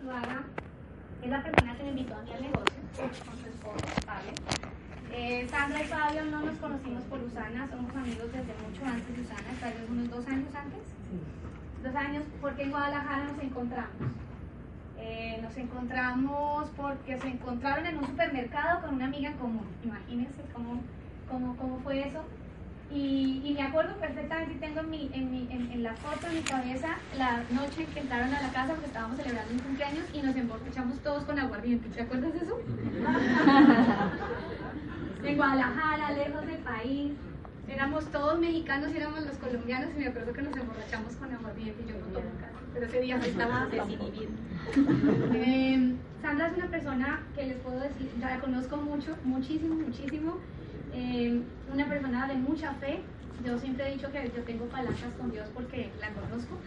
Zuluaga es la persona que me invitó a mí al negocio con su esposo, Pablo. Eh, Sandra y Fabio no nos conocimos por Usana, somos amigos desde mucho antes de Usana, tal vez unos dos años antes. Dos años, porque en Guadalajara nos encontramos. Eh, nos encontramos porque se encontraron en un supermercado con una amiga común. Imagínense cómo, cómo, cómo fue eso. Y, y, me acuerdo perfectamente, tengo en, mi, en, mi, en, la foto, en mi cabeza, la noche en que entraron a la casa porque estábamos celebrando un cumpleaños y nos emborrachamos todos con aguardiente. ¿Te acuerdas de eso? en Guadalajara, lejos del país. Éramos todos mexicanos y éramos los colombianos y me acuerdo que nos emborrachamos con aguardiente y yo no tomo casi, pero ese día estaba desinhibido. Eh, Sandra es una persona que les puedo decir, la conozco mucho, muchísimo, muchísimo eh, una persona de mucha fe. Yo siempre he dicho que yo tengo palancas con Dios porque la conozco.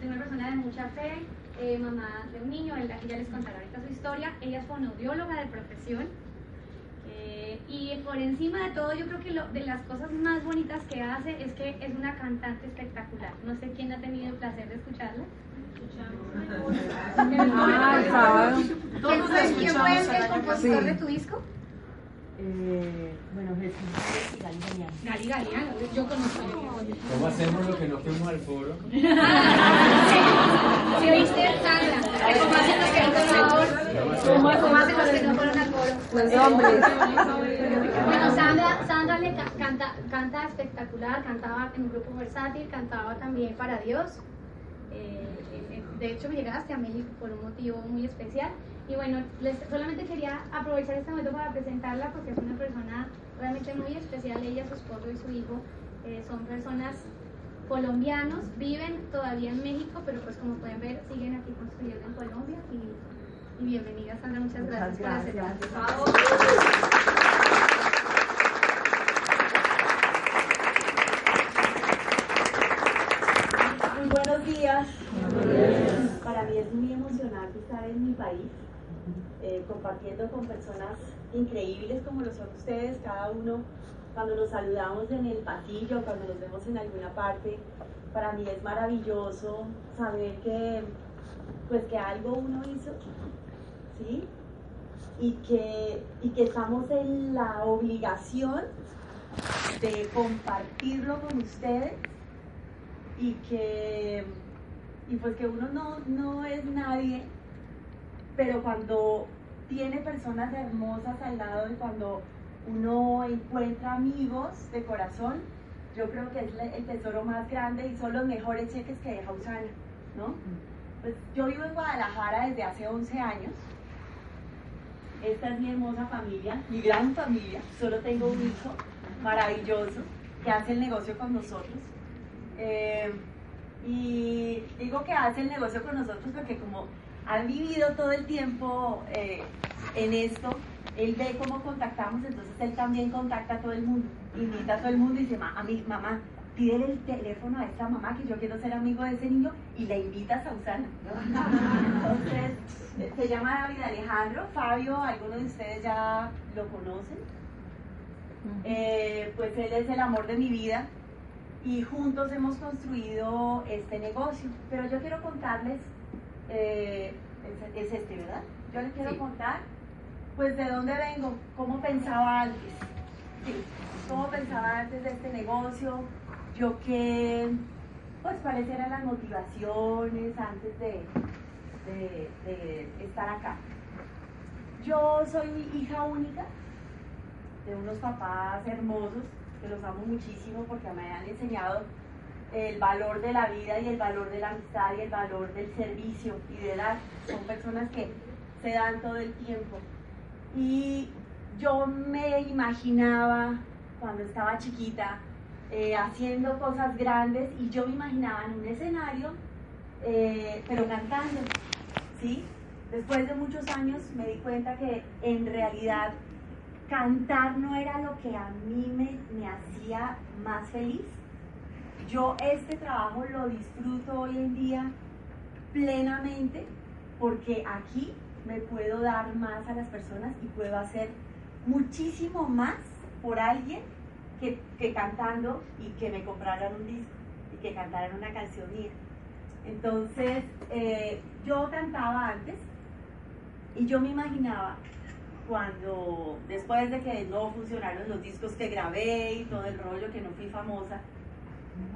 Es una persona de mucha fe, eh, mamá de un niño, ella les contará ahorita su historia. Ella es fonoaudióloga de profesión. Eh, y por encima de todo, yo creo que lo, de las cosas más bonitas que hace es que es una cantante espectacular. No sé quién ha tenido el placer de escucharla. ¿Quién fue el compositor de tu disco? Eh, bueno, Jesús y Gali Galeano. Gali Galeano, yo conozco. ¿Cómo hacemos lo que no fuimos al foro? ¿Sí viste, Sandra? ¿Cómo hacen los que no fueron al ¿Cómo hacen los que no fueron al foro? Pues hombres. Bueno, Sandra, Sandra le canta, canta espectacular, cantaba en un grupo versátil, cantaba también para Dios. Eh, eh, de hecho, me llegaste a México por un motivo muy especial. Y bueno, les, solamente quería aprovechar este momento para presentarla porque es una persona realmente muy especial. Ella, su esposo y su hijo eh, son personas colombianos, viven todavía en México, pero pues como pueden ver, siguen aquí construyendo en Colombia. Y, y bienvenida, Sandra, muchas, gracias, por aceptar. Muy buenos días. Para mí es muy emocionante estar en mi país eh, compartiendo con personas increíbles como lo son ustedes, cada uno cuando nos saludamos en el pasillo, cuando nos vemos en alguna parte, para mí es maravilloso saber que pues que algo uno hizo, ¿sí? Y que, y que estamos en la obligación de compartirlo con ustedes y que y pues que uno no, no es nadie pero cuando tiene personas hermosas al lado y cuando uno encuentra amigos de corazón, yo creo que es el tesoro más grande y son los mejores cheques que deja Usana, ¿no? Pues yo vivo en Guadalajara desde hace 11 años. Esta es mi hermosa familia, mi gran familia. Solo tengo un hijo maravilloso que hace el negocio con nosotros. Eh, y digo que hace el negocio con nosotros porque como han vivido todo el tiempo eh, en esto, él ve cómo contactamos, entonces él también contacta a todo el mundo, invita a todo el mundo y dice, a mi mamá, pide el teléfono a esta mamá que yo quiero ser amigo de ese niño y le invitas a Usana. Entonces, eh, se llama David Alejandro, Fabio, algunos de ustedes ya lo conocen. Eh, pues él es el amor de mi vida y juntos hemos construido este negocio. Pero yo quiero contarles eh, es, este, ¿verdad? Yo les quiero contar, pues, de dónde vengo, cómo pensaba antes, sí, cómo pensaba antes de este negocio, yo qué, pues, cuáles eran las motivaciones antes de, de estar acá. Yo soy hija única de unos papás hermosos, que los amo muchísimo porque me han enseñado el valor de la vida y el valor de la amistad y el valor del servicio y de dar. Son personas que se dan todo el tiempo. Y yo me imaginaba cuando estaba chiquita eh, haciendo cosas grandes y yo me imaginaba en un escenario, eh, pero cantando, ¿sí? Después de muchos años me di cuenta que en realidad cantar no era lo que a mí me, me hacía más feliz yo este trabajo lo disfruto hoy en día plenamente porque aquí me puedo dar más a las personas y puedo hacer muchísimo más por alguien que, cantando y que me compraran un disco y que cantaran una canción mía. Entonces, eh, yo cantaba antes y yo me imaginaba cuando, después de que no funcionaron los discos que grabé y todo el rollo, que no fui famosa,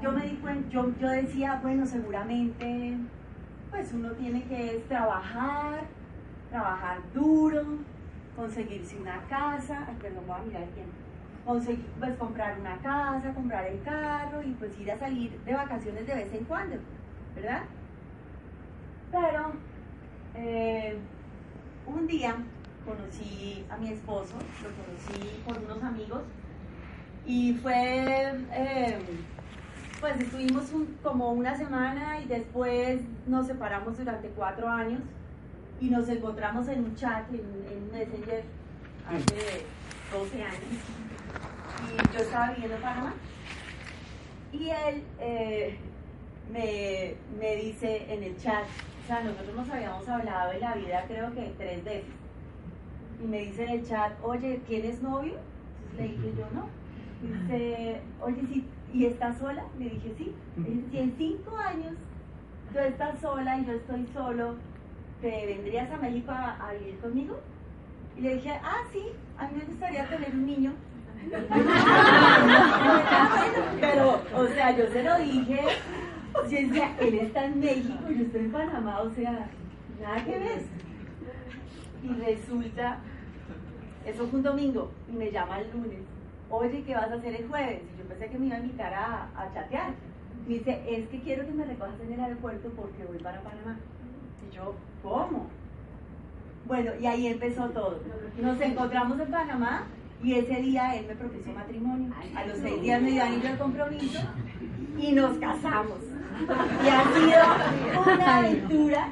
yo me di cuenta, yo, yo decía, bueno, seguramente, pues uno tiene que trabajar, trabajar duro, conseguirse una casa, ay, perdón, voy a mirar el tiempo, conseguir, pues comprar una casa, comprar el carro y pues ir a salir de vacaciones de vez en cuando, ¿verdad? Pero eh, un día conocí a mi esposo, lo conocí por unos amigos y fue, eh, pues estuvimos como una semana y después nos separamos durante cuatro años y nos encontramos en un chat, en, en Messenger, hace 12 años. Y yo estaba viviendo en Panamá. Y él eh, me, me dice en el chat, o sea, nosotros nos habíamos hablado de la vida creo que tres veces. Y me dice en el chat, oye, ¿tienes novio? Entonces le dije yo no. Dice, oye, sí, ¿y estás sola? Le dije sí. Si en cinco años tú estás sola y yo estoy solo, ¿te vendrías a México a, a vivir conmigo? Y le dije, ah, sí, a mí me gustaría tener un niño. Pero, o sea, yo se lo dije, yo decía, él está en México, yo estoy en Panamá, o sea, nada que ver. Y resulta, eso fue un domingo, y me llama el lunes, oye, ¿qué vas a hacer el jueves? Yo pensé que me iba a invitar a, a chatear. Me dice, es que quiero que me recojas en el aeropuerto porque voy para Panamá. Y yo, ¿cómo? Bueno, y ahí empezó todo. Nos encontramos en Panamá y ese día él me propuso matrimonio. A los seis días me dio anillo de compromiso y nos casamos. Y ha sido una aventura.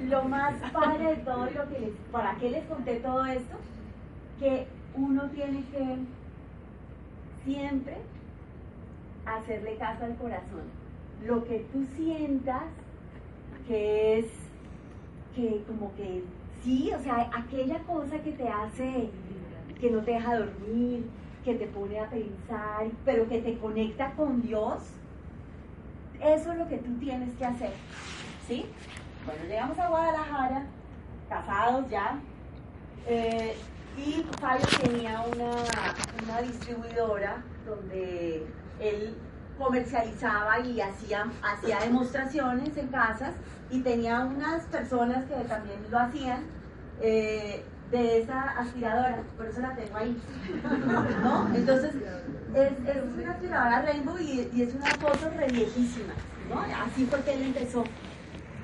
Y lo más padre de todo lo que les, ¿para qué les conté todo esto? Que uno tiene que siempre hacerle caso al corazón. Lo que tú sientas que es que como que sí, o sea, aquella cosa que te hace, que no te deja dormir, que te pone a pensar, pero que te conecta con Dios, eso es lo que tú tienes que hacer, ¿sí? Bueno, llegamos a Guadalajara, casados ya, eh, y Fabio tenía una, una distribuidora donde él comercializaba y hacía, hacía demostraciones en casas y tenía unas personas que también lo hacían eh, de esa aspiradora, por eso la tengo ahí. ¿no? Entonces, es, una aspiradora Rainbow y, es una foto re viejísima. ¿no? Así fue que él empezó.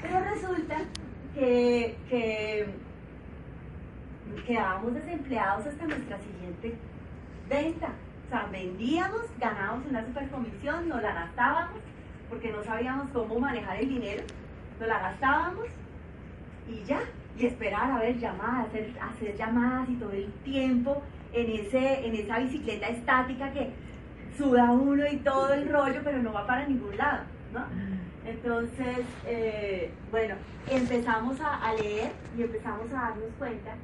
Pero resulta que, que quedábamos desempleados hasta nuestra siguiente venta. O sea, vendíamos, ganábamos una super comisión, nos la gastábamos, porque no sabíamos cómo manejar el dinero, nos la gastábamos y ya, y esperar a ver llamadas, hacer, llamadas y todo el tiempo en, ese, en esa bicicleta estática que suda uno y todo el rollo, pero no va para ningún lado, ¿no? Entonces, eh, bueno, empezamos a leer y empezamos a darnos cuenta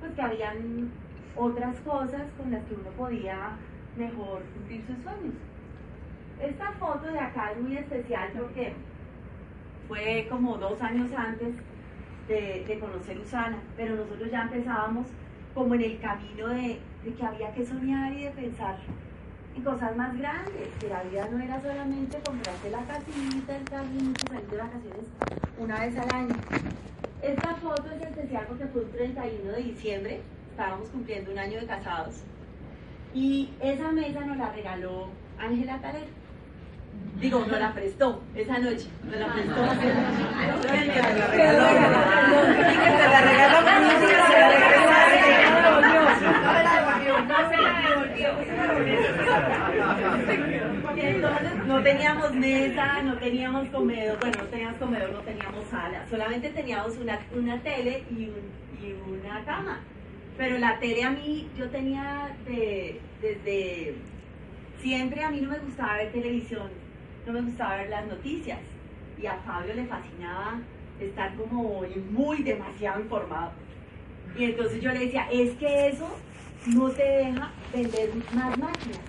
pues que habían otras cosas con las que uno podía mejor cumplir sus sueños. Esta foto de acá es muy especial porque fue como dos años antes de, de conocer Usana, pero nosotros ya empezábamos como en el camino de, de, que había que soñar y de pensar en cosas más grandes, que la vida no era solamente comprarse la casita, el carrito, salir de vacaciones una vez al año. Esta foto es especial porque fue un 31 de diciembre, estábamos cumpliendo un año de casados y esa mesa nos la regaló Ángela Taler. Digo, nos la prestó esa noche. Nos la prestó. Entonces no teníamos mesa, no teníamos comedor, bueno, no teníamos comedor, no teníamos sala, solamente teníamos una, una tele y, y una cama. Pero la tele a mí, yo tenía de, desde siempre a mí no me gustaba ver televisión, no me gustaba ver las noticias. Y a Fabio le fascinaba estar como muy demasiado informado. Y entonces yo le decía, es que eso no te deja vender más máquinas.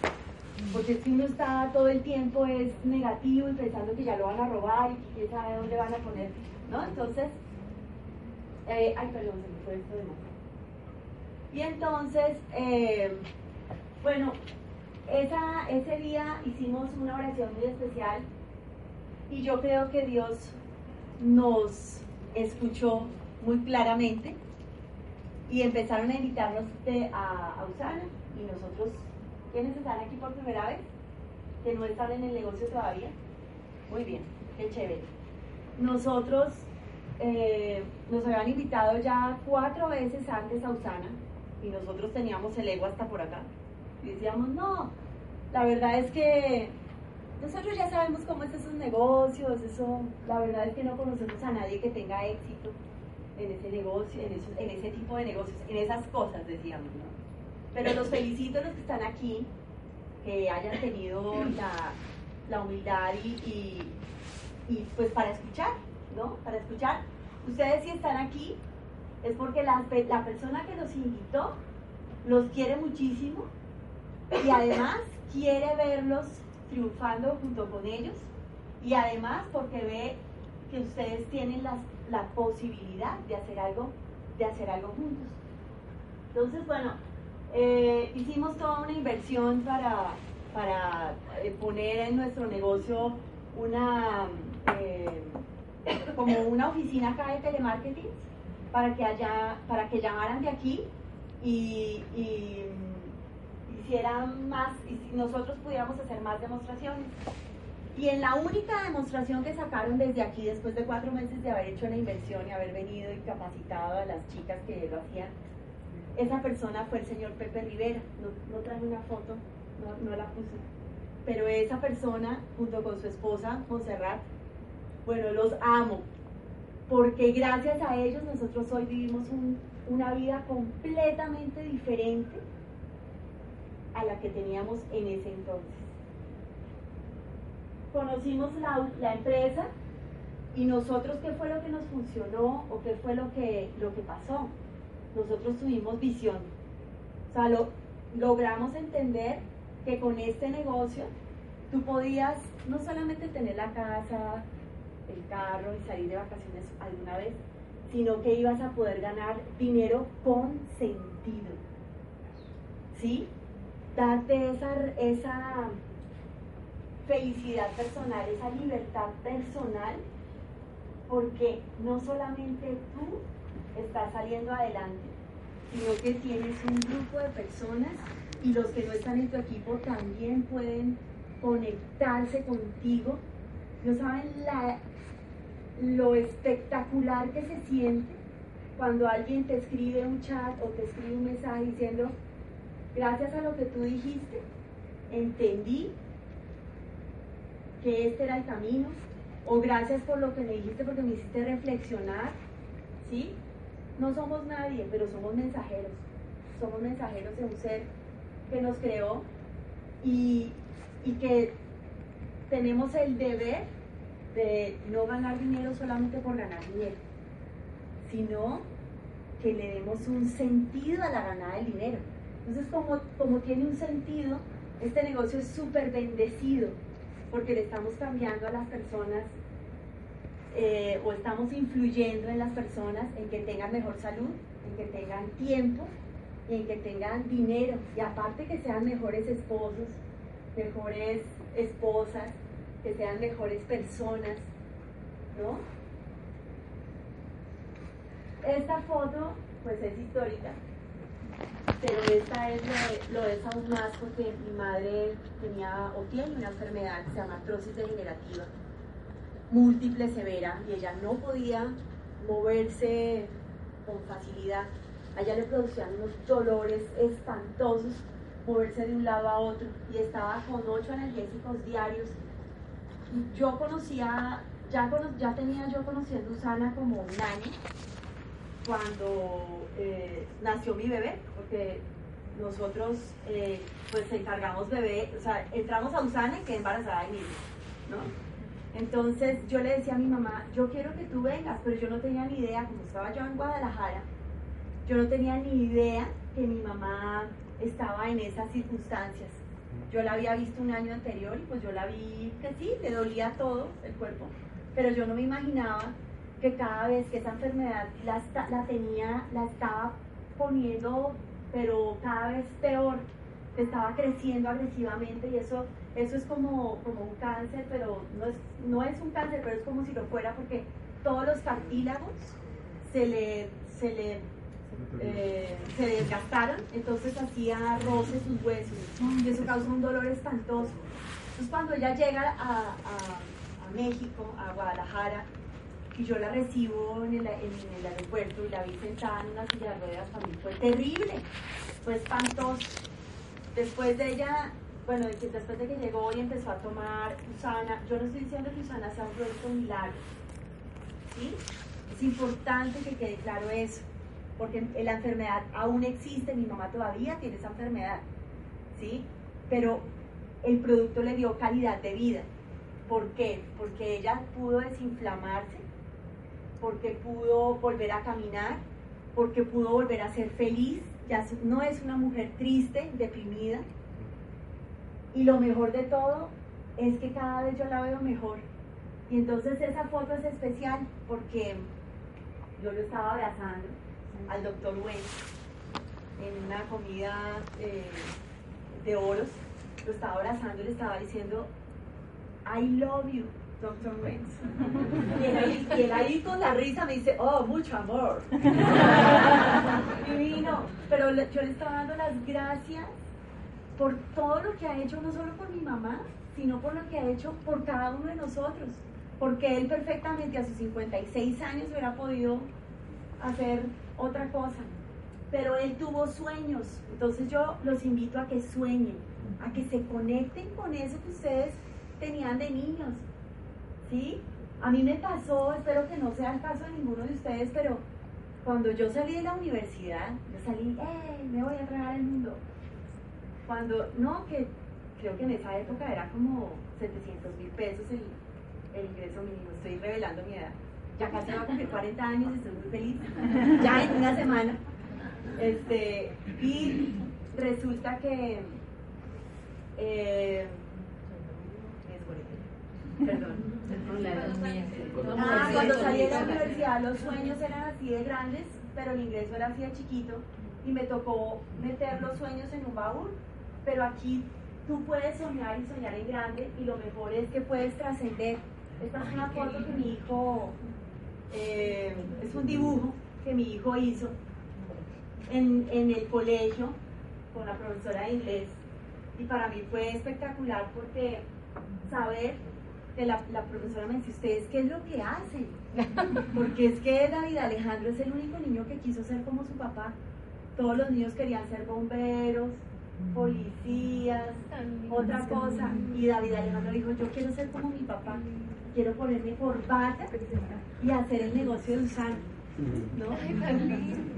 Porque si uno está todo el tiempo es negativo y pensando que ya lo van a robar y que quién sabe dónde van a poner, ¿no? Entonces, eh, ay, perdón, se me fue esto de nuevo. Y entonces, eh, bueno, esa, ese día hicimos una oración muy especial y yo creo que Dios nos escuchó muy claramente y empezaron a invitarnos a, a y nosotros, ¿quiénes están aquí por primera vez? Que no están en el negocio todavía. Muy bien, qué chévere. Nosotros eh, nos habían invitado ya cuatro veces antes a Usana y nosotros teníamos el ego hasta por acá. Y decíamos, no, la verdad es que nosotros ya sabemos cómo es esos negocios, eso, la verdad es que no conocemos a nadie que tenga éxito en ese negocio, en, en ese tipo de negocios, en esas cosas, decíamos, ¿no? Pero los felicito a los que están aquí, que hayan tenido la, la humildad y, y, y, pues para escuchar, ¿no? Para escuchar. Ustedes si están aquí es porque la, la persona que los invitó los quiere muchísimo y además quiere verlos triunfando junto con ellos y además porque ve que ustedes tienen la, la posibilidad de hacer algo, de hacer algo juntos. Entonces, bueno, eh, hicimos toda una inversión para, para eh, poner en nuestro negocio una eh, como una oficina acá de telemarketing para que haya, para que llamaran de aquí y, y hicieran más y nosotros pudiéramos hacer más demostraciones. Y en la única demostración que sacaron desde aquí, después de cuatro meses de haber hecho la inversión y haber venido y capacitado a las chicas que lo hacían, esa persona fue el señor Pepe Rivera. No, no traje una foto, no, no la puse. Pero esa persona, junto con su esposa, Montserrat, bueno, los amo. Porque gracias a ellos nosotros hoy vivimos un, una vida completamente diferente a la que teníamos en ese entonces. Conocimos la, la empresa y nosotros qué fue lo que nos funcionó o qué fue lo que, lo que pasó. Nosotros tuvimos visión. O sea, lo, logramos entender que con este negocio tú podías no solamente tener la casa, el carro y salir de vacaciones alguna vez, sino que ibas a poder ganar dinero con sentido. ¿Sí? darte esa, esa felicidad personal, esa libertad personal, porque no solamente tú estás saliendo adelante, sino que tienes un grupo de personas y los que no están en tu equipo también pueden conectarse contigo. No saben lo espectacular que se siente cuando alguien te escribe un chat o te escribe un mensaje diciendo, gracias a lo que tú dijiste, entendí que este era el camino, o gracias por lo que me dijiste porque me hiciste reflexionar, ¿sí? No somos nadie, pero somos mensajeros, somos mensajeros de un ser que nos creó y, y que tenemos el deber de no ganar dinero solamente por ganar dinero, sino que le demos un sentido a la ganada del dinero. Entonces, como, como tiene un sentido, este negocio es súper bendecido porque le estamos cambiando a las personas eh, o estamos influyendo en las personas en que tengan mejor salud, en que tengan tiempo y en que tengan dinero. Y aparte que sean mejores esposos, mejores esposas, que sean mejores personas, ¿no? Esta foto pues es histórica pero esta es lo, de, es aún más porque mi madre tenía o tiene una enfermedad que se llama artrosis degenerativa múltiple severa y ella no podía moverse con facilidad. A ella le producían unos dolores espantosos moverse de un lado a otro y estaba con ocho analgésicos diarios. Yo conocía, ya, ya tenía yo conociendo a Usana como un año cuando eh, nació mi bebé, porque nosotros eh, pues encargamos bebé, o sea, entramos a Usana y quedé embarazada de mí, ¿no? Entonces yo le decía a mi mamá, yo quiero que tú vengas, pero yo no tenía ni idea, como estaba yo en Guadalajara, yo no tenía ni idea que mi mamá estaba en esas circunstancias. Yo la había visto un año anterior y pues yo la vi que sí, le dolía todo el cuerpo, pero yo no me imaginaba que cada vez que esa enfermedad la, la tenía, la estaba poniendo, pero cada vez peor, estaba creciendo agresivamente y eso, eso es como, como un cáncer, pero no es, no es un cáncer, pero es como si lo fuera porque todos los cartílagos se le, se le eh, se desgastaron, entonces hacía roce sus huesos y eso causó un dolor espantoso. Entonces cuando ella llega a, a, México, a Guadalajara, y yo la recibo en el, en el, aeropuerto y la vi sentada en una silla de ruedas, para mí fue terrible, fue espantoso. Después de ella, bueno, después de que llegó y empezó a tomar Usana, yo no estoy diciendo que Usana sea un producto milagro, ¿sí? Es importante que quede claro eso porque la enfermedad aún existe, mi mamá todavía tiene esa enfermedad, ¿sí? Pero el producto le dio calidad de vida. ¿Por qué? Porque ella pudo desinflamarse, porque pudo volver a caminar, porque pudo volver a ser feliz, ya no es una mujer triste, deprimida. Y lo mejor de todo es que cada vez yo la veo mejor. Y entonces esa foto es especial porque yo lo estaba abrazando al doctor Wentz en una comida eh, de oros, lo estaba abrazando y le estaba diciendo, I love you, doctor Wentz. Y él, ahí, con la risa me dice, oh, mucho amor. Divino. Pero yo le estaba dando las gracias por todo lo que ha hecho, no solo por mi mamá, sino por lo que ha hecho por cada uno de nosotros. Porque él perfectamente a sus 56 años hubiera podido hacer otra cosa. Pero él tuvo sueños, entonces yo los invito a que sueñen, a que se conecten con eso que ustedes tenían de niños. ¿Sí? A mí me pasó, espero que no sea el caso de ninguno de ustedes, pero cuando yo salí de la universidad, yo salí, ¡eh! Me voy a tragar el mundo. Cuando, no, que creo que en esa época era como 700 mil pesos el, el ingreso mínimo, estoy revelando mi edad ya casi va a cumplir 40 años, estoy muy feliz, ya en una semana. Este, y resulta que, eh, perdón, ah, cuando salí de la universidad los sueños eran así de grandes, pero el ingreso era así de chiquito y me tocó meter los sueños en un baúl, pero aquí tú puedes soñar y soñar en grande y lo mejor es que puedes trascender. Esta es una foto que mi hijo eh, es un dibujo que mi hijo hizo en, el colegio con la profesora de inglés y para mí fue espectacular porque saber que la, profesora me dice, ¿ustedes qué es lo que hacen? Porque es que David Alejandro es el único niño que quiso ser como su papá. Todos los niños querían ser bomberos, policías, otra cosa. Y David Alejandro dijo, yo quiero ser como mi papá quiero ponerme corbata y hacer el negocio de usar. ¿no?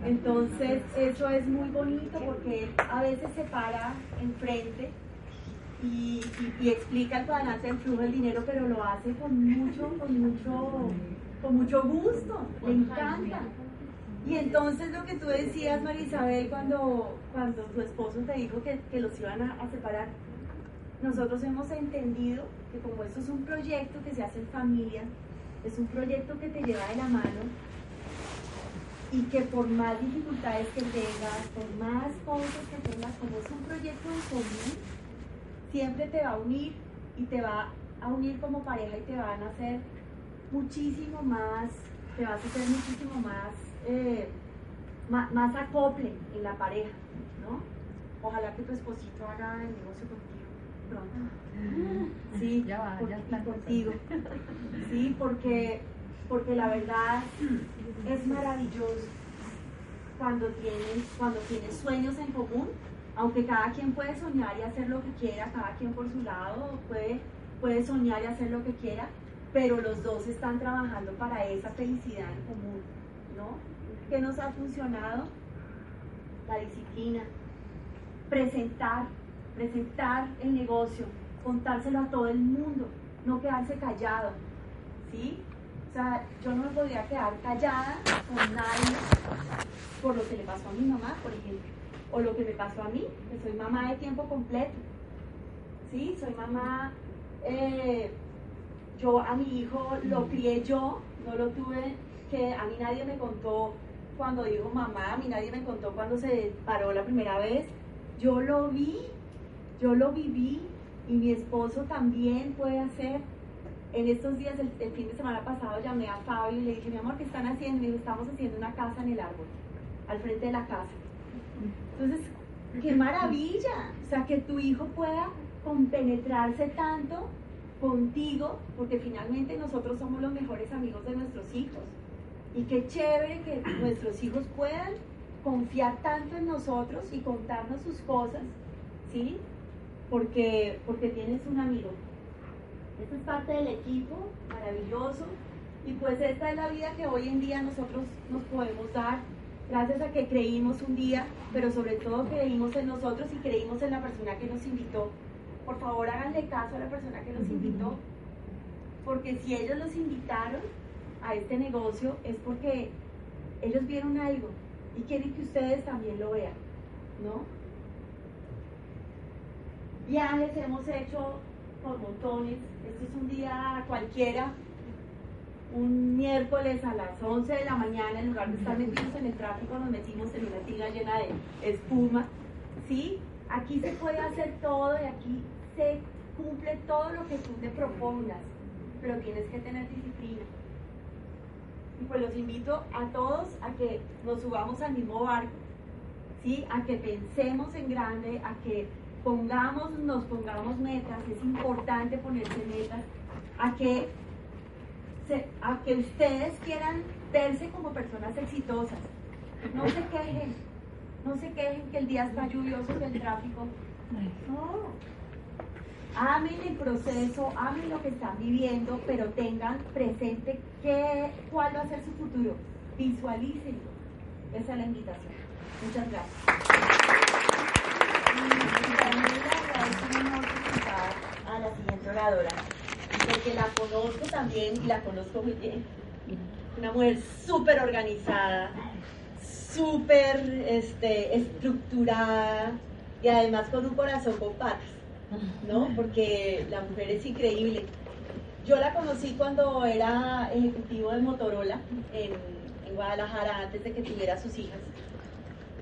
Entonces, eso es muy bonito porque a veces se para enfrente y, y, explica el cuadrante del flujo del dinero, pero lo hace con mucho, con mucho, con mucho gusto, le encanta. Y entonces lo que tú decías, María Isabel, cuando, cuando tu esposo te dijo que, que los iban a, a separar, nosotros hemos entendido que como esto es un proyecto que se hace en familia, es un proyecto que te lleva de la mano y que por más dificultades que tengas, por más cosas que tengas, como es un proyecto en común, siempre te va a unir y te va a unir como pareja y te van a hacer muchísimo más, te vas a hacer muchísimo más, eh, más, más acople en la pareja, ¿no? Ojalá que tu esposito haga el negocio contigo Sí, ya contigo. Sí, porque, porque la verdad es maravilloso cuando tienes, cuando tienes sueños en común, aunque cada quien puede soñar y hacer lo que quiera, cada quien por su lado puede, puede soñar y hacer lo que quiera, pero los dos están trabajando para esa felicidad en común, ¿no? ¿Qué nos ha funcionado? La disciplina, presentar presentar el negocio, contárselo a todo el mundo, no quedarse callado, ¿sí? O sea, yo no me podría quedar callada con nadie por lo que le pasó a mi mamá, por ejemplo, o lo que me pasó a mí, que soy mamá de tiempo completo. ¿sí? Soy mamá, eh, yo a mi hijo lo crié yo, no lo tuve, que a mí nadie me contó cuando dijo mamá, a mí nadie me contó cuando se paró la primera vez, yo lo vi, yo lo viví y mi esposo también puede hacer. En estos días, el, fin de semana pasado, llamé a Fabio y le dije, mi amor, ¿qué están haciendo? Y me dijo, estamos haciendo una casa en el árbol, al frente de la casa. Entonces, qué maravilla, o sea, que tu hijo pueda compenetrarse tanto contigo, porque finalmente nosotros somos los mejores amigos de nuestros hijos. Y qué chévere que nuestros hijos puedan confiar tanto en nosotros y contarnos sus cosas, ¿sí? Porque, porque tienes un amigo. Esto es parte del equipo, maravilloso. Y pues esta es la vida que hoy en día nosotros nos podemos dar gracias a que creímos un día, pero sobre todo creímos en nosotros y creímos en la persona que nos invitó. Por favor, háganle caso a la persona que nos invitó, porque si ellos los invitaron a este negocio es porque ellos vieron algo y quieren que ustedes también lo vean, ¿no? Viajes hemos hecho por montones. Este es un día cualquiera, un miércoles a las 11 de la mañana, en lugar de estar metidos en el tráfico, nos metimos en una tina llena de espuma. ¿Sí? Aquí se puede hacer todo y aquí se cumple todo lo que tú te propongas, pero tienes que tener disciplina. Y pues los invito a todos a que nos subamos al mismo barco, ¿sí? A que pensemos en grande, a que pongamos, nos pongamos metas, es importante ponerse metas, a que a que ustedes quieran verse como personas exitosas. No se quejen, no se quejen que el día está lluvioso y el tráfico. No. Amen el proceso, amen lo que están viviendo, pero tengan presente qué, cuál va a ser su futuro. Visualícenlo. Esa es la invitación. Muchas gracias. Y también le agradezco a la siguiente oradora porque la conozco también y la conozco muy bien. Una mujer súper organizada, súper este, estructurada y además con un corazón con patas, ¿no? Porque la mujer es increíble. Yo la conocí cuando era ejecutivo de Motorola en, en Guadalajara antes de que tuviera sus hijas.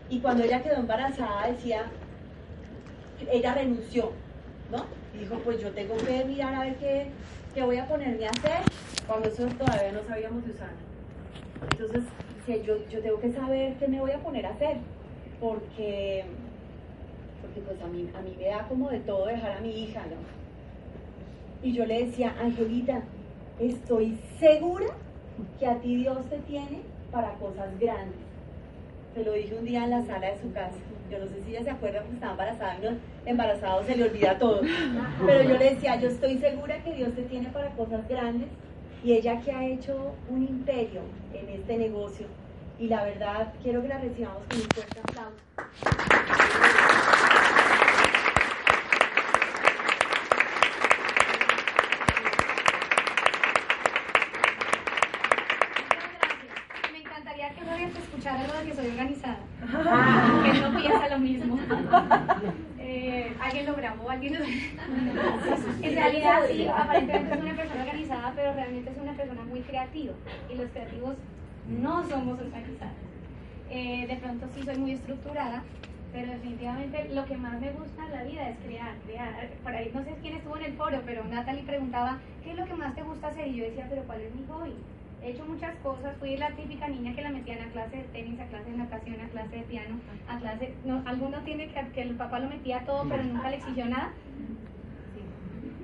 Y cuando ella quedó embarazada decía, ella renunció, ¿no? Dijo, pues yo tengo que mirar a ver qué, ¿qué voy a ponerme a hacer? Cuando eso todavía no sabíamos usar. Entonces, yo, yo tengo que saber qué me voy a poner a hacer, porque, porque pues a mí, a mí me da como de todo dejar a mi hija, ¿no? Y yo le decía, Angelita, estoy segura que a ti Dios te tiene para cosas grandes. Se lo dije un día en la sala de su casa. Yo no sé si ella se acuerda porque estaba embarazada, y embarazado se le olvida todo. Pero yo le decía, yo estoy segura que Dios te tiene para cosas grandes y ella que ha hecho un imperio en este negocio. Y la verdad, quiero que la recibamos con un fuerte aplauso. Me encantaría que te escuchara lo que soy organizada. Ah. que no piensa lo mismo. Eh, alguien lo grabó, alguien lo... En realidad sí, aparentemente es una persona organizada, pero realmente es una persona muy creativa. Y los creativos no somos organizados. Eh, de pronto sí soy muy estructurada, pero definitivamente lo que más me gusta en la vida es crear, crear. Por ahí no sé quién estuvo en el foro, pero Natalie preguntaba, ¿qué es lo que más te gusta hacer? Y yo decía, pero ¿cuál es mi hobby? He hecho muchas cosas, fui la típica niña que la metían a clase de tenis, a clase de natación, a clase de piano, a clase, no, alguno tiene que, que el papá lo metía todo, pero nunca le exigió nada.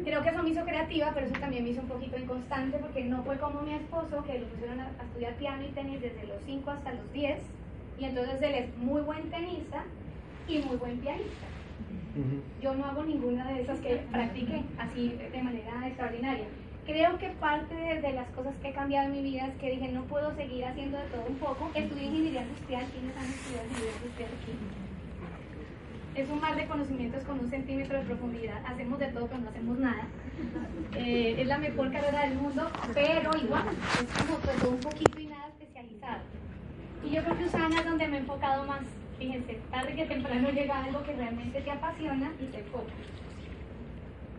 Creo que eso me hizo creativa, pero eso también me hizo un poquito inconstante porque no fue como mi esposo, que lo pusieron a, estudiar piano y tenis desde los 5 hasta los 10, y entonces él es muy buen tenista y muy buen pianista. Yo no hago ninguna de esas que practique así de manera extraordinaria creo que parte de, las cosas que he cambiado en mi vida es que dije, no puedo seguir haciendo de todo un poco. Estudié ingeniería industrial, ¿quiénes han estudiado ingeniería industrial aquí? Es un mar de conocimientos con un centímetro de profundidad. Hacemos de todo, pero no hacemos nada. Eh, es la mejor carrera del mundo, pero igual, es como todo un poquito y nada especializado. Y yo creo que Usana es donde me he enfocado más. Fíjense, tarde que temprano llega algo que realmente te apasiona y te enfoca.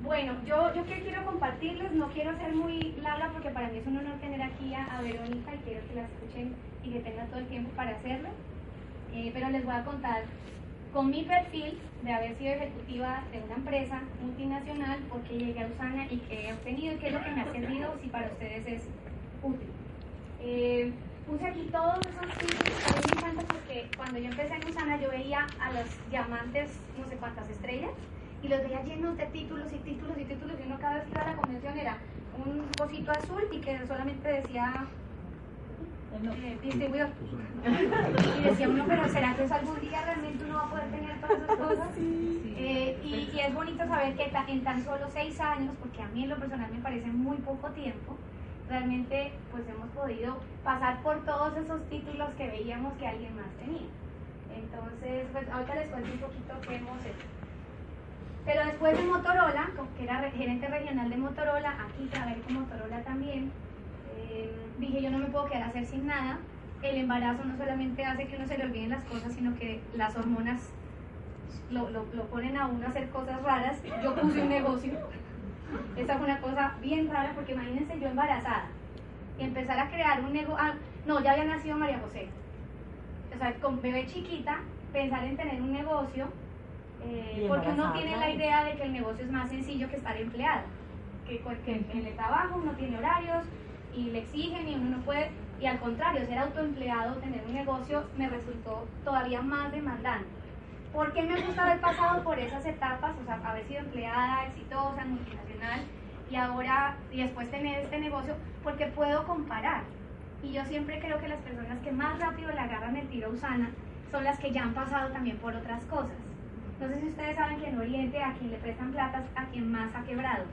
Bueno, yo, yo quiero compartirles, no quiero ser muy larga porque para mí es un honor tener aquí a, Verónica y quiero que la escuchen y que tengan todo el tiempo para hacerlo. Eh, pero les voy a contar con mi perfil de haber sido ejecutiva de una empresa multinacional, porque llegué a Usana y qué he obtenido y qué es lo que me ha servido si para ustedes es útil. Eh, puse aquí todos esos títulos, a mí me porque cuando yo empecé en Usana yo veía a los diamantes, no sé cuántas estrellas, y los veía llenos de títulos y títulos y títulos, y uno cada vez que iba a la convención era un cosito azul y que solamente decía eh, distribuidor. Y decía uno, pero ¿será que eso algún día realmente uno va a poder tener todas esas cosas? Eh, y, es bonito saber que en tan solo seis años, porque a mí en lo personal me parece muy poco tiempo, realmente pues hemos podido pasar por todos esos títulos que veíamos que alguien más tenía. Entonces, pues ahorita les cuento un poquito qué hemos hecho. Pero después de Motorola, que era gerente regional de Motorola, aquí trabajé con Motorola también, eh, dije yo no me puedo quedar a hacer sin nada. El embarazo no solamente hace que uno se le olviden las cosas, sino que las hormonas lo, lo, lo ponen a uno a hacer cosas raras. Yo puse un negocio. Esa fue una cosa bien rara porque imagínense yo embarazada y empezar a crear un negocio. Ah, no, ya había nacido María José. O sea, con bebé chiquita, pensar en tener un negocio eh, porque uno tiene la idea de que el negocio es más sencillo que estar empleado, que, en el trabajo uno tiene horarios y le exigen y uno no puede, y al contrario, ser autoempleado, tener un negocio, me resultó todavía más demandante. ¿Por qué me gusta haber pasado por esas etapas? O sea, haber sido empleada, exitosa, multinacional, y ahora, y después tener este negocio, porque puedo comparar. Y yo siempre creo que las personas que más rápido le agarran el tiro a Usana son las que ya han pasado también por otras cosas. No sé si ustedes saben que en Oriente a quien le prestan platas, a quien más ha quebrado.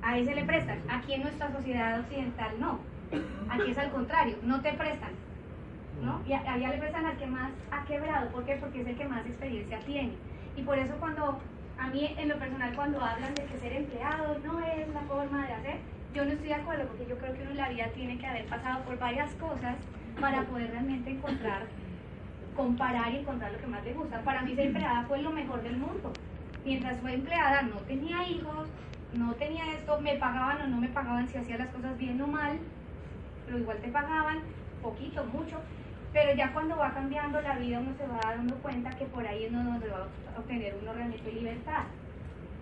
A ese le prestan. Aquí en nuestra sociedad occidental no. Aquí es al contrario, no te prestan. ¿no? Y allá le prestan al que más ha quebrado. ¿Por qué? Porque es el que más experiencia tiene. Y por eso cuando, a mí en lo personal, cuando hablan de que ser empleado no es la forma de hacer, yo no estoy de acuerdo porque yo creo que uno en la vida tiene que haber pasado por varias cosas para poder realmente encontrar comparar y encontrar lo que más le gusta. Para mí ser empleada fue lo mejor del mundo. Mientras fue empleada no tenía hijos, no tenía esto, me pagaban o no me pagaban si hacía las cosas bien o mal, pero igual te pagaban, poquito, mucho. Pero ya cuando va cambiando la vida uno se va dando cuenta que por ahí no nos va a obtener uno realmente libertad.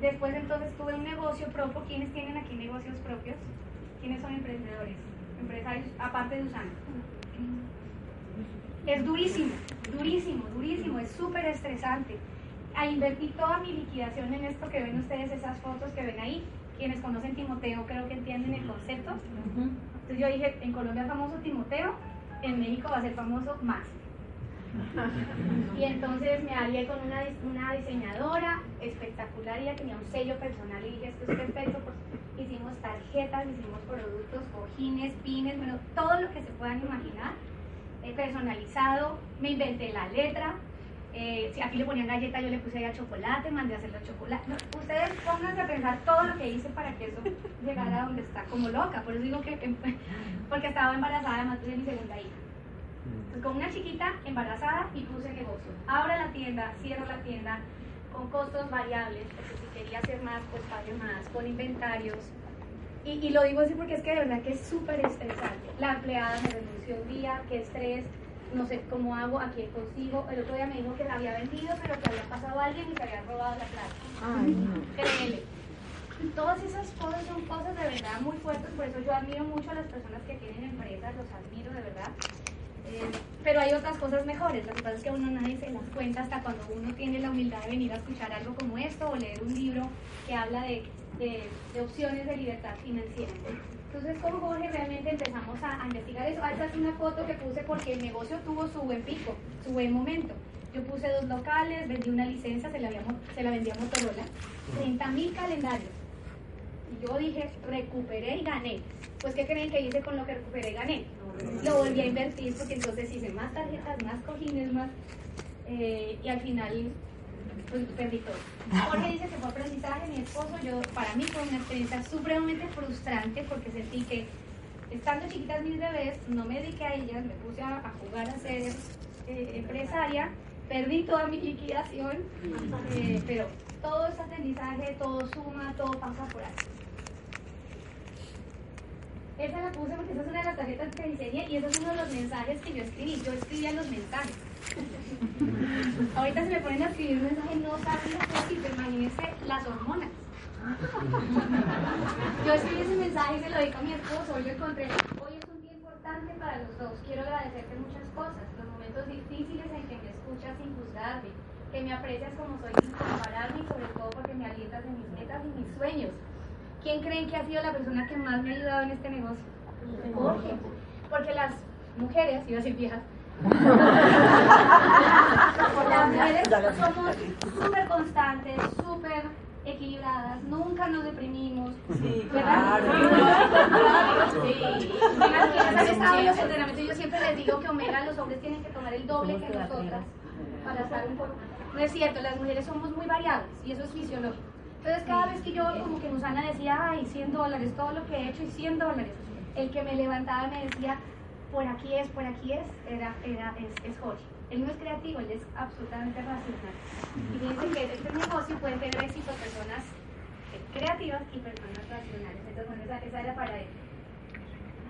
Después entonces tuve un negocio propio. ¿Quiénes tienen aquí negocios propios? ¿Quiénes son emprendedores? Empresarios, aparte de Usana. Es durísimo, durísimo, durísimo, es súper estresante. A invertir toda mi liquidación en esto que ven ustedes, esas fotos que ven ahí, quienes conocen Timoteo creo que entienden el concepto. Entonces yo dije, en Colombia es famoso Timoteo, en México va a ser famoso más. Y entonces me alié con una, una diseñadora espectacular, ella tenía un sello personal y dije, esto es perfecto, pues hicimos tarjetas, hicimos productos, cojines, pines, bueno, todo lo que se puedan imaginar personalizado, me inventé la letra, eh, si aquí le ponían galleta, yo le puse ya chocolate, mandé a hacer los chocolates. ustedes pónganse a pensar todo lo que hice para que eso llegara a donde está, como loca. Por eso digo que, porque estaba embarazada, además de mi segunda hija. Entonces, con una chiquita embarazada y puse negocio. Abro la tienda, cierro la tienda, con costos variables, porque si quería hacer más, pues pague más, con inventarios, y, lo digo así porque es que de verdad que es súper estresante. La empleada me renunció un día, qué estrés, no sé cómo hago, a quién consigo. El otro día me dijo que la había vendido, pero que había pasado a alguien y se había robado la plata. Ay, no. Todas esas cosas son cosas de verdad muy fuertes, por eso yo admiro mucho a las personas que tienen empresas, los admiro de verdad. Eh, pero hay otras cosas mejores, lo que pasa es que uno nadie se las cuenta hasta cuando uno tiene la humildad de venir a escuchar algo como esto o leer un libro que habla de de, opciones de libertad financiera. Entonces con Jorge realmente empezamos a, investigar eso. Esta es una foto que puse porque el negocio tuvo su buen pico, su buen momento. Yo puse dos locales, vendí una licencia, se la, se la vendí a Motorola, 30 mil calendarios. Y yo dije, recuperé y gané. Pues, ¿qué creen que hice con lo que recuperé y gané? Lo volví a invertir porque entonces hice más tarjetas, más cojines, más. Eh, y al final pues perdí todo. Jorge dice que fue aprendizaje, mi esposo, yo, para mí fue una experiencia supremamente frustrante porque sentí que estando chiquitas mis bebés, no me dediqué a ellas, me puse a, jugar a ser eh, empresaria perdí toda mi liquidación, eh, pero todo es aprendizaje, todo suma, todo pasa por ahí. Esa la puse porque esa es una de las tarjetas que diseñé y ese es uno de los mensajes que yo escribí. Yo escribía los mensajes. Ahorita se me ponen a escribir un mensaje, no saben lo que pero imagínense las hormonas. Yo escribí ese mensaje y se lo dedico a mi esposo. Hoy lo encontré. Hoy es un día importante para los dos. Quiero agradecerte muchas cosas. Los momentos difíciles en que me escuchas sin juzgarme. Que me aprecias como soy sin compararme y sobre todo porque me alientas en mis metas y mis sueños. ¿Quién creen que ha sido la persona que más me ha ayudado en este negocio? Jorge. Porque las mujeres, iba a decir viejas, las mujeres somos súper constantes, súper equilibradas, nunca nos deprimimos. Sí, ¿verdad? claro. Sí. Las han los entrenamientos yo siempre les digo que Omega los hombres tienen que tomar el doble que nosotras para estar un poco. No es cierto, las mujeres somos muy variables y eso es fisiológico. Entonces cada vez que yo como que Musana decía, ay, 100 dólares, todo lo que he hecho y 100 dólares, el que me levantaba me decía, por aquí es, por aquí es, era, era, es, es Jorge. Él no es creativo, él es absolutamente racional. Y fíjense que este negocio puede tener éxito personas creativas y personas racionales. Entonces, bueno, esa, esa era para él.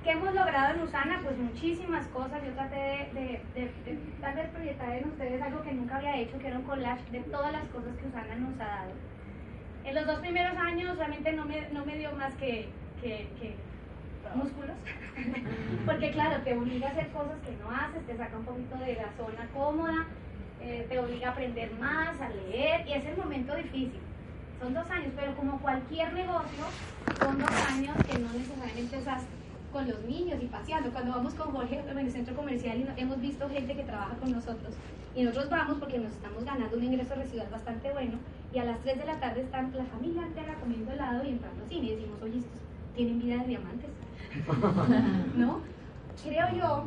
¿Qué hemos logrado en Usana? Pues muchísimas cosas. Yo traté de, de, de, de tal vez proyectar en ustedes algo que nunca había hecho, que era un collage de todas las cosas que Usana nos ha dado. En los dos primeros años realmente no me, no me dio más que, que, que músculos, porque claro, te obliga a hacer cosas que no haces, te saca un poquito de la zona cómoda, eh, te obliga a aprender más, a leer, y es el momento difícil. Son dos años, pero como cualquier negocio, son dos años que no necesariamente estás con los niños y paseando. Cuando vamos con Jorge en el centro comercial y hemos visto gente que trabaja con nosotros y nosotros vamos porque nos estamos ganando un ingreso residual bastante bueno y a las 3 de la tarde están la familia entera comiendo helado y entrando al cine y decimos, oye, estos tienen vida de diamantes. ¿No? Creo yo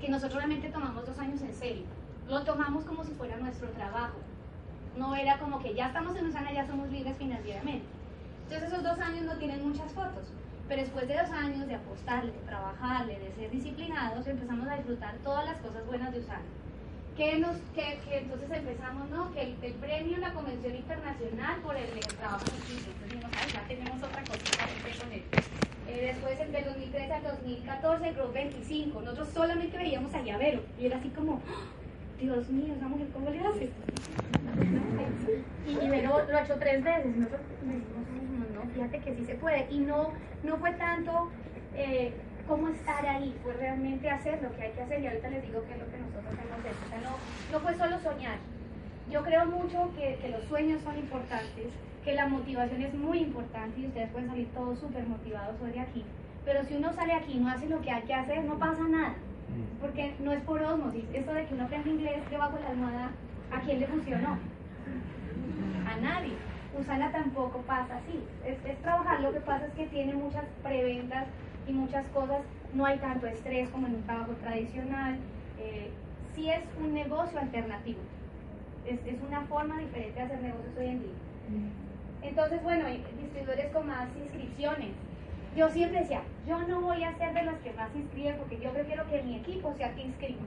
que nosotros realmente tomamos dos años en serio. Lo tomamos como si fuera nuestro trabajo. No era como que ya estamos en Usana, ya somos libres financieramente. Entonces esos dos años no tienen muchas fotos. Pero después de dos años de apostarle, de trabajarle, de ser disciplinados, empezamos a disfrutar todas las cosas buenas de Usana. Que, nos, que, que entonces empezamos, ¿no? Que el, el, premio la Convención Internacional por el, el trabajo en. Entonces ya tenemos otra cosita que él. Eh, después, entre el 2013 al 2014, el Club 25. Nosotros solamente veíamos a Llavero. Y era así como, ¡Oh, Dios mío, esa mujer, ¿cómo le hace? Y, y Vero lo ha hecho tres veces. Nosotros decimos, no, fíjate que sí se puede. Y no, no fue tanto eh, cómo estar ahí, fue realmente hacer lo que hay que hacer. Y ahorita les digo qué es lo que nosotros hemos hecho. O sea, no, no fue solo soñar. Yo creo mucho que, que los sueños son importantes, que la motivación es muy importante y ustedes pueden salir todos súper motivados hoy de aquí. Pero si uno sale aquí y no hace lo que hay que hacer, no pasa nada. Porque no es por osmosis. Esto de que uno aprende inglés debajo de la almohada, ¿a quién le funcionó? A nadie. Usana tampoco pasa así. Es, es, trabajar, lo que pasa es que tiene muchas preventas y muchas cosas. No hay tanto estrés como en un trabajo tradicional. Eh, sí es un negocio alternativo. Es, es, una forma diferente de hacer negocios hoy en día. Entonces, bueno, distribuidores con más inscripciones. Yo siempre decía, yo no voy a ser de los que más inscriben porque yo prefiero que mi equipo sea que inscriba.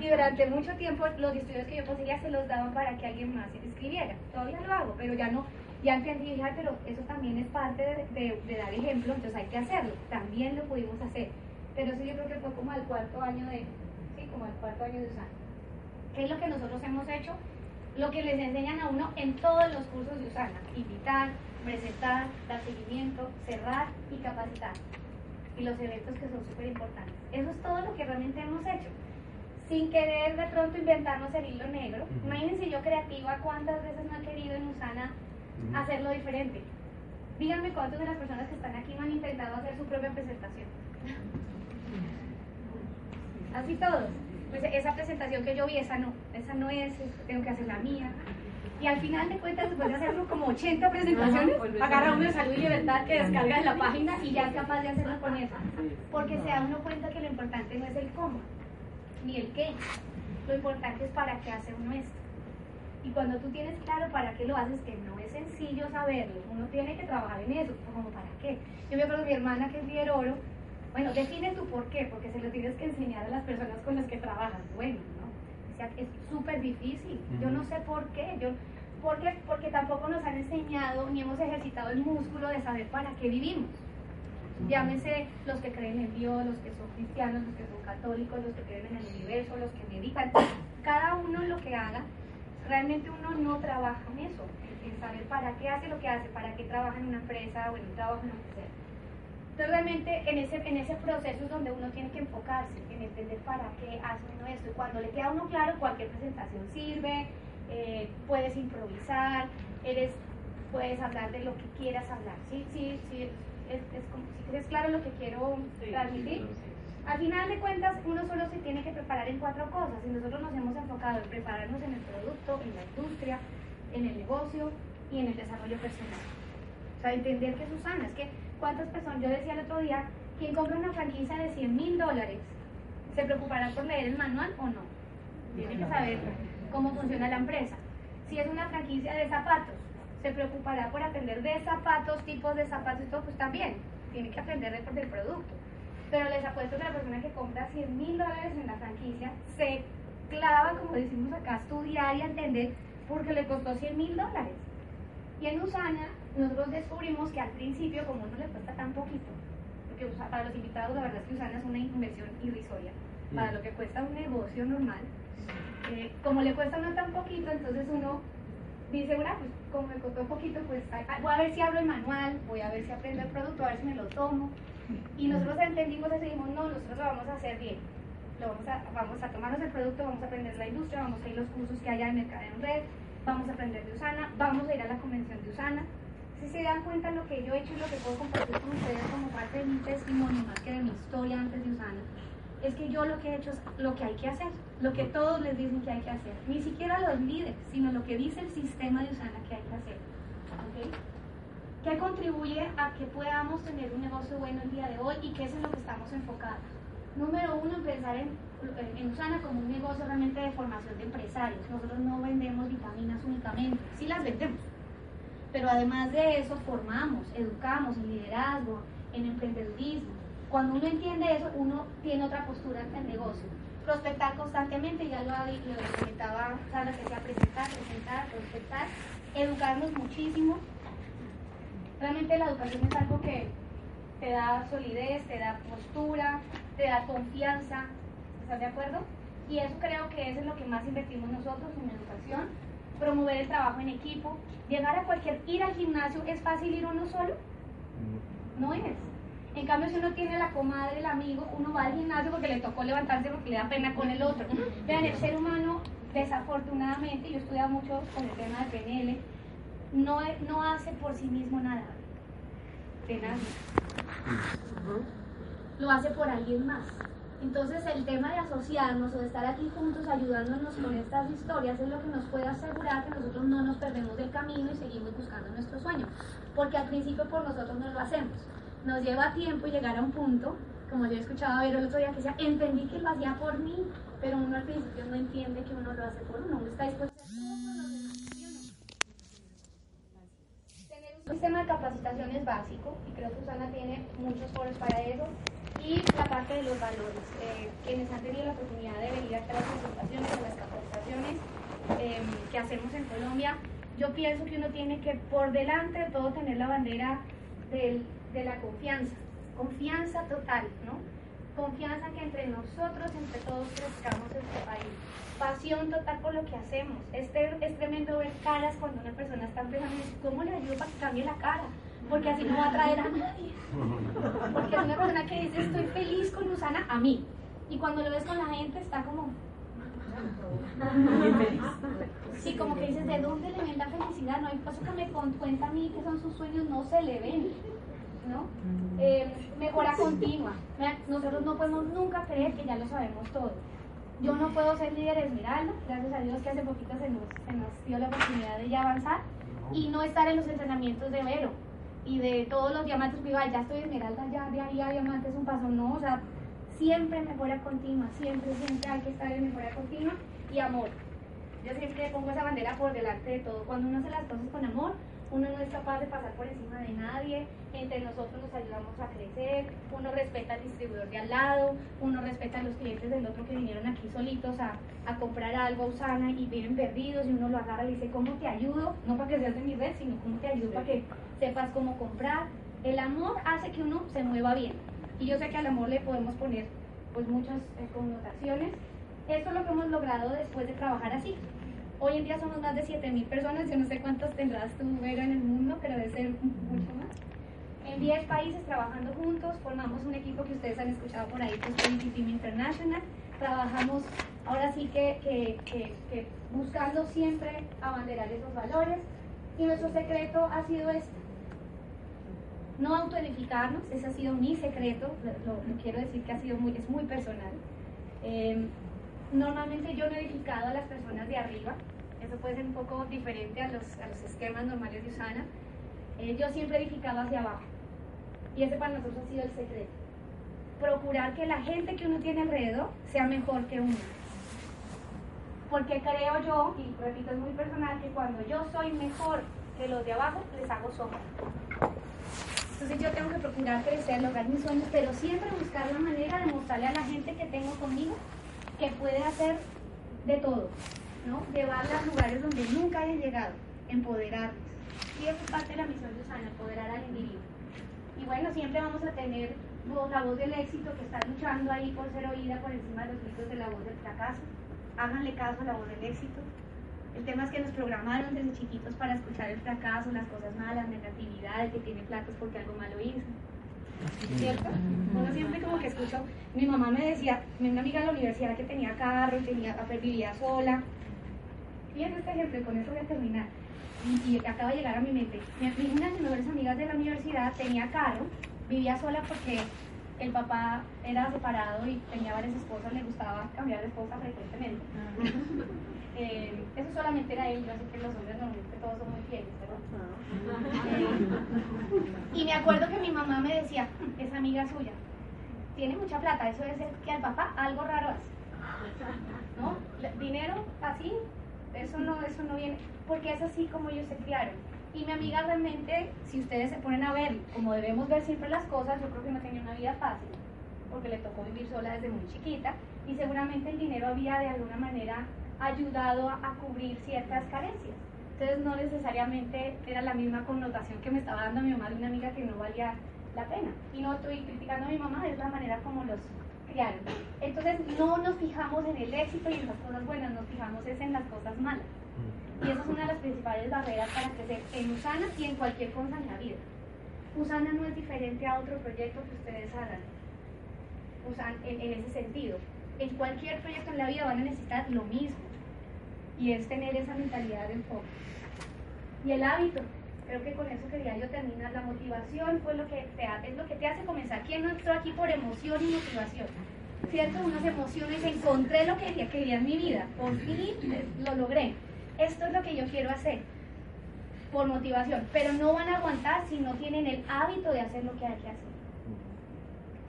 Y durante mucho tiempo los distribuidores que yo conseguía se los daban para que alguien más se inscribiera. Todavía lo hago, pero ya no, ya entendí, dije, pero eso también es parte de, de, de, dar ejemplo, entonces hay que hacerlo. También lo pudimos hacer. Pero eso yo creo que fue como al cuarto año de, sí, como al cuarto año de Usana. ¿Qué es lo que nosotros hemos hecho? Lo que les enseñan a uno en todos los cursos de Usana. Invitar, presentar, dar seguimiento, cerrar y capacitar. Y los eventos que son súper importantes. Eso es todo lo que realmente hemos hecho sin querer de pronto inventarnos el hilo negro. Imagínense yo creativa cuántas veces no he querido en Usana uh -huh. hacerlo diferente. Díganme cuántas de las personas que están aquí me han intentado hacer su propia presentación. Así todos. Pues esa presentación que yo vi, esa no, esa no es, tengo que hacer la mía. Y al final de cuentas, después de hacerlo como 80 presentaciones, agarra uno de salud y libertad que descarga de la página y ya es capaz de hacerlo con eso. Porque se da uno cuenta que lo importante no es el cómo, ni el qué. Lo importante es para qué hace uno esto. Y cuando tú tienes claro para qué lo haces, que no es sencillo saberlo, uno tiene que trabajar en eso, como para qué. Yo me acuerdo de mi hermana que es líder oro, bueno, define tu por qué, porque se lo tienes que enseñar a las personas con las que trabajas. Bueno, ¿no? franquicia es súper difícil. Yo no sé por qué. Yo, porque, porque tampoco nos han enseñado ni hemos ejercitado el músculo de saber para qué vivimos. Llámese los que creen en Dios, los que son cristianos, los que son católicos, los que creen en el universo, los que meditan. Cada uno lo que haga, realmente uno no trabaja en eso, en saber para qué hace lo que hace, para qué trabaja en una empresa o en un trabajo en lo que sea. Entonces realmente en ese, en ese proceso es donde uno tiene que enfocarse, en entender para qué hace uno esto. Y cuando le queda a uno claro, cualquier presentación sirve, eh, puedes improvisar, eres, puedes hablar de lo que quieras hablar. Sí, sí, sí, es, es como, si es claro lo que quiero transmitir. Al final de cuentas, uno solo se tiene que preparar en cuatro cosas y nosotros nos hemos enfocado en prepararnos en el producto, en la industria, en el negocio y en el desarrollo personal. O sea, entender que Susana, es que cuántas personas, yo decía el otro día, quien compra una franquicia de 100 mil dólares, ¿se preocupará por leer el manual o no? Tiene que saber cómo funciona la empresa. Si es una franquicia de zapatos, se preocupará por aprender de zapatos, tipos de zapatos y todo, pues también tiene que aprender del producto. Pero les apuesto que la persona que compra 100 mil dólares en la franquicia se clava, como decimos acá, a estudiar y a entender porque le costó 100 mil dólares. Y en Usana nosotros descubrimos que al principio, como no le cuesta tan poquito, porque para los invitados la verdad es que Usana es una inversión irrisoria, para mm. lo que cuesta un negocio normal, eh, como le cuesta no tan poquito, entonces uno dice, bueno, pues como me costó poquito, pues voy a ver si abro el manual, voy a ver si aprendo el producto, a ver si me lo tomo. Y nosotros entendimos y dijimos, no, nosotros lo vamos a hacer bien. Lo vamos, a, vamos a tomarnos el producto, vamos a aprender la industria, vamos a ir los cursos que haya de mercado en red, vamos a aprender de Usana, vamos a ir a la convención de Usana. Si se dan cuenta lo que yo he hecho y lo que puedo compartir con ustedes como parte de mi testimonio, más que de mi historia antes de Usana, es que yo lo que he hecho es lo que hay que hacer, lo que todos les dicen que hay que hacer. Ni siquiera los líderes, sino lo que dice el sistema de Usana que hay que hacer. ¿Okay? ¿Qué contribuye a que podamos tener un negocio bueno el día de hoy y qué es en lo que estamos enfocados? Número uno, pensar en, en Usana como un negocio realmente de formación de empresarios. Nosotros no vendemos vitaminas únicamente, sí las vendemos, pero además de eso formamos, educamos en liderazgo, en emprendedurismo, cuando uno entiende eso, uno tiene otra postura ante el negocio. Prospectar constantemente, ya lo, lo comentaba Sara, que sea presentar, presentar, prospectar, educarnos muchísimo. Realmente la educación es algo que te da solidez, te da postura, te da confianza. ¿Estás de acuerdo? Y eso creo que es en lo que más invertimos nosotros en educación. Promover el trabajo en equipo. Llegar a cualquier, ir al gimnasio, ¿es fácil ir uno solo? No es. En cambio, si uno tiene la comadre, el amigo, uno va al gimnasio porque le tocó levantarse porque le da pena con el otro. Vean, el ser humano, desafortunadamente, yo he estudiado mucho con el tema de PNL, no, no hace por sí mismo nada. De. Lo hace por alguien más. Entonces el tema de asociarnos o de estar aquí juntos ayudándonos con estas historias es lo que nos puede asegurar que nosotros no nos perdemos del camino y seguimos buscando nuestro sueño. Porque al principio por nosotros no lo hacemos nos lleva tiempo llegar a un punto, como yo escuchaba ver el otro día que decía, entendí que lo hacía por mí, pero uno al principio no entiende que uno lo hace por uno, uno está dispuesto a hacer Tener un sistema de capacitación es básico y creo que Susana tiene muchos foros para eso. Y la parte de los valores. Eh, quienes han tenido la oportunidad de venir a las presentaciones, a las capacitaciones eh, que hacemos en Colombia, yo pienso que uno tiene que por delante de todo tener la bandera de la confianza, confianza total, ¿no? Confianza que entre nosotros, entre todos crezcamos este país. Pasión total por lo que hacemos. Es, es tremendo ver caras cuando una persona está empezando y dice, ¿cómo le ayudo para que cambie la cara? Porque así no va a atraer a nadie. Porque es una persona que dice, estoy feliz con Usana a mí. Y cuando lo ves con la gente está como, Sí, como que dices, ¿de dónde le ven la felicidad? No hay paso que me cuenta a mí que son sus sueños, no se le ven. ¿No? Eh, mejora continua. Nosotros no podemos nunca creer que ya lo sabemos todo. Yo no puedo ser líder esmeralda, gracias a Dios que hace poquito se nos, se nos dio la oportunidad de ya avanzar y no estar en los entrenamientos de Vero y de todos los diamantes, digo, ya estoy esmeralda, ya de ahí a diamante es un paso, no, o sea, siempre mejora continua, siempre, siempre hay que estar en mejora continua y amor. Yo siempre pongo esa bandera por delante de todo. Cuando uno hace las cosas con amor, uno no es capaz de pasar por encima de nadie, entre nosotros nos ayudamos a crecer, uno respeta al distribuidor de al lado, uno respeta a los clientes del otro que vinieron aquí solitos a, a comprar algo a Usana y vienen perdidos y uno lo agarra y le dice, ¿cómo te ayudo? No para que seas de mi red, sino ¿cómo te ayudo para que sepas cómo comprar? El amor hace que uno se mueva bien. Y yo sé que al amor le podemos poner pues muchas eh, connotaciones. Esto es lo que hemos logrado después de trabajar así. Hoy en día somos más de 7.000 personas, yo no sé cuántas tendrás tú, Vera, en el mundo, pero debe ser mucho más. En 10 países trabajando juntos, formamos un equipo que ustedes han escuchado por ahí, que es Team International. Trabajamos ahora sí que, que, que, que buscando siempre abanderar esos valores. Y nuestro secreto ha sido este, no autoedificarnos, ese ha sido mi secreto, lo, quiero decir que ha sido muy, es muy personal. Em, normalmente yo no he edificado a las personas de arriba, eso puede ser un poco diferente a los, a los esquemas normales de Usana. Eh, yo siempre he edificado hacia abajo y ese para nosotros ha sido el secreto. Procurar que la gente que uno tiene alrededor sea mejor que uno. Porque creo yo, y repito, es muy personal, que cuando yo soy mejor que los de abajo, les hago sombra. Entonces yo tengo que procurar crecer, lograr mis sueños, pero siempre buscar la manera de mostrarle a la gente que tengo conmigo que puede hacer de todo, ¿no? Llevarla a lugares donde nunca hayan llegado, empoderarlos. Y eso es parte de la misión de Usana, empoderar al individuo. Y bueno, siempre vamos a tener la voz del éxito que está luchando ahí por ser oída por encima de los gritos de la voz del fracaso. Háganle caso a la voz del éxito. El tema es que nos programaron desde chiquitos para escuchar el fracaso, las cosas malas, negatividad, el que tiene platos porque algo malo hizo. ¿Cierto? Uno siempre como que escucho, mi mamá me decía, una amiga de la universidad que tenía carro, tenía, vivía sola. Fíjense este ejemplo y con eso voy a terminar. Y, acaba de llegar a mi mente. una de mis mejores amigas de la universidad tenía carro, vivía sola porque el papá era separado y tenía varias esposas, le gustaba cambiar de esposa frecuentemente. Eh, eso solamente era él, yo sé que los hombres normalmente todos son muy fieles, ¿verdad? Eh, y me acuerdo que mi mamá me decía, es amiga suya, tiene mucha plata, eso es que al papá algo raro hace. ¿No? Dinero así, eso no, eso no viene, porque es así como ellos se criaron. Y mi amiga realmente, si ustedes se ponen a ver como debemos ver siempre las cosas, yo creo que no tenía una vida fácil, porque le tocó vivir sola desde muy chiquita, y seguramente el dinero había de alguna manera ayudado a, cubrir ciertas carencias. Entonces no necesariamente era la misma connotación que me estaba dando mi mamá de una amiga que no valía la pena. Y no estoy criticando a mi mamá, es la manera como los criaron. Entonces no nos fijamos en el éxito y en las cosas buenas, nos fijamos es en las cosas malas. Y esa es una de las principales barreras para crecer en Usana y en cualquier cosa en la vida. Usana no es diferente a otro proyecto que ustedes hagan. Usan en, en ese sentido. En cualquier proyecto en la vida van a necesitar lo mismo y es tener esa mentalidad de enfoque. Y el hábito, creo que con eso quería yo terminar. La motivación fue lo que te es lo que te hace comenzar. ¿Quién no entró aquí por emoción y motivación? ¿Cierto? Unas emociones, encontré lo que quería en mi vida, por fin lo logré. Esto es lo que yo quiero hacer, por motivación. Pero no van a aguantar si no tienen el hábito de hacer lo que hay que hacer.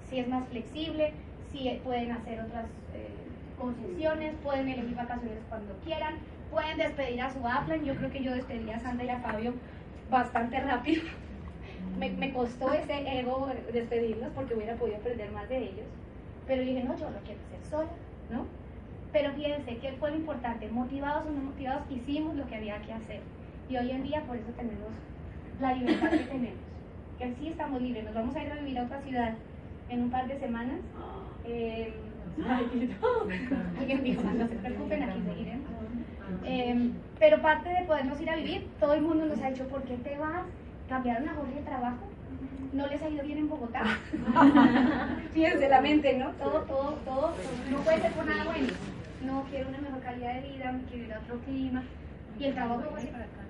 Si es más flexible, si pueden hacer otras... Eh, concesiones, pueden elegir vacaciones cuando quieran, pueden despedir a su upline. Yo creo que yo despedí a Sandra y a Fabio bastante rápido. Me, me, costó ese ego despedirlos porque hubiera podido aprender más de ellos. Pero dije, no, yo lo quiero hacer sola, ¿no? Pero fíjense, ¿qué fue lo importante? Motivados o no motivados, hicimos lo que había que hacer. Y hoy en día por eso tenemos la libertad que tenemos. Que sí estamos libres. Nos vamos a ir a vivir a otra ciudad en un par de semanas. Eh, Alguien dijo, no se preocupen, aquí seguiremos. Eh, pero parte de podernos ir a vivir, todo el mundo nos ha dicho, ¿por qué te vas? ¿Cambiaron a Jorge de trabajo? ¿No les ha ido bien en Bogotá? Fíjense la mente, ¿no? Todo, todo, todo, no puede ser por nada bueno. No quiero una mejor calidad de vida, me quiero ir a otro clima. ¿Y el trabajo?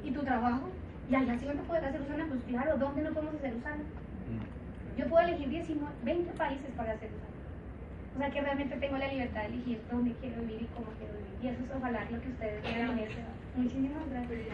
¿Y tu trabajo? ¿Y allá sí no puedes hacer Usana? Pues claro, ¿dónde no podemos hacer Usana? Yo puedo elegir 19, 20 países para hacer Usana. O sea que realmente tengo la libertad de elegir dónde quiero vivir y cómo quiero vivir. Y eso es ojalá lo que ustedes vean. Muchísimas gracias.